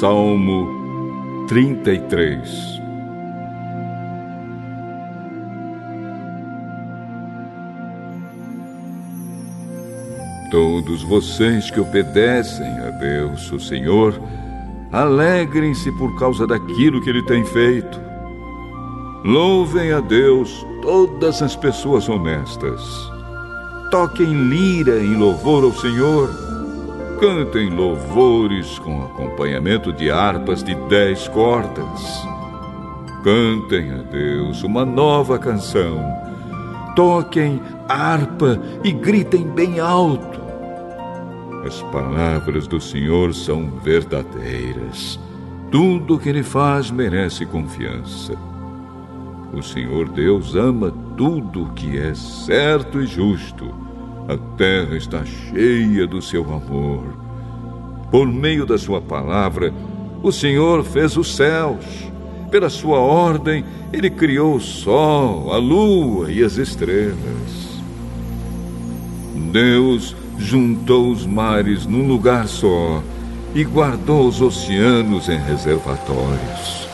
Salmo 33 Todos vocês que obedecem a Deus, o Senhor, alegrem-se por causa daquilo que Ele tem feito. Louvem a Deus todas as pessoas honestas. Toquem lira em louvor ao Senhor Cantem louvores com acompanhamento de harpas de dez cordas. Cantem a Deus uma nova canção. Toquem harpa e gritem bem alto. As palavras do Senhor são verdadeiras. Tudo o que Ele faz merece confiança. O Senhor Deus ama tudo que é certo e justo a terra está cheia do seu amor. Por meio da sua palavra, o Senhor fez os céus. Pela sua ordem, ele criou o sol, a lua e as estrelas. Deus juntou os mares num lugar só e guardou os oceanos em reservatórios.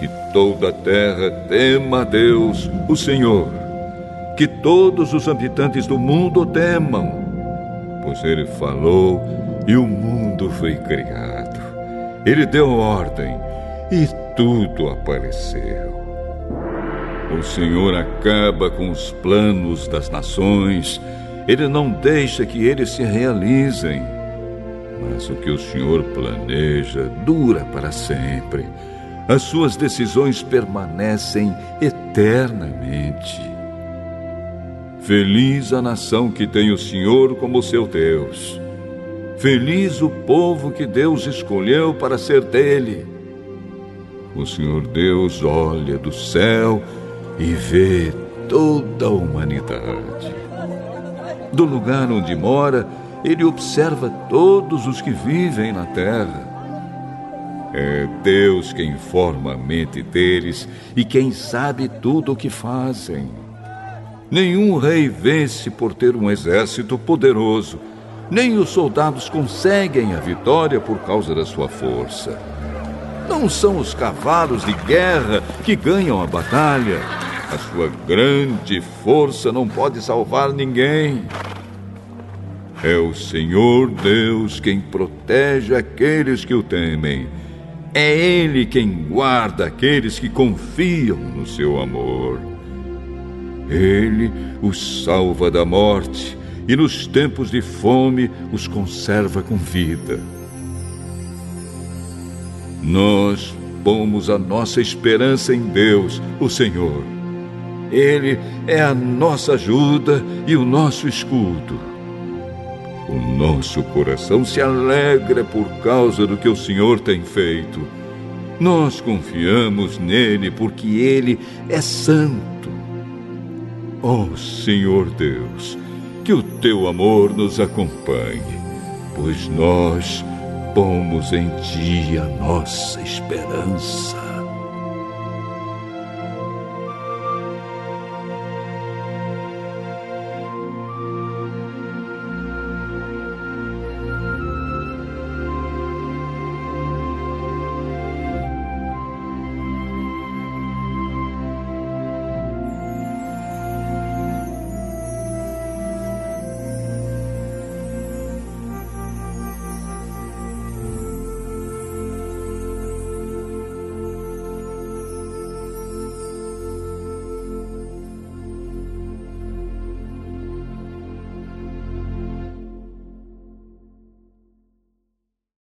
Que toda a terra tema a Deus, o Senhor que todos os habitantes do mundo temam, pois ele falou e o mundo foi criado. Ele deu ordem e tudo apareceu. O Senhor acaba com os planos das nações, ele não deixa que eles se realizem. Mas o que o Senhor planeja dura para sempre. As suas decisões permanecem eternamente. Feliz a nação que tem o Senhor como seu Deus. Feliz o povo que Deus escolheu para ser dele. O Senhor Deus olha do céu e vê toda a humanidade. Do lugar onde mora, ele observa todos os que vivem na terra. É Deus quem forma a mente deles e quem sabe tudo o que fazem. Nenhum rei vence por ter um exército poderoso, nem os soldados conseguem a vitória por causa da sua força. Não são os cavalos de guerra que ganham a batalha. A sua grande força não pode salvar ninguém. É o Senhor Deus quem protege aqueles que o temem. É Ele quem guarda aqueles que confiam no seu amor. Ele os salva da morte e nos tempos de fome os conserva com vida. Nós pomos a nossa esperança em Deus, o Senhor. Ele é a nossa ajuda e o nosso escudo. O nosso coração se alegra por causa do que o Senhor tem feito. Nós confiamos nele porque ele é santo Ó oh, Senhor Deus, que o teu amor nos acompanhe, pois nós pomos em ti a nossa esperança.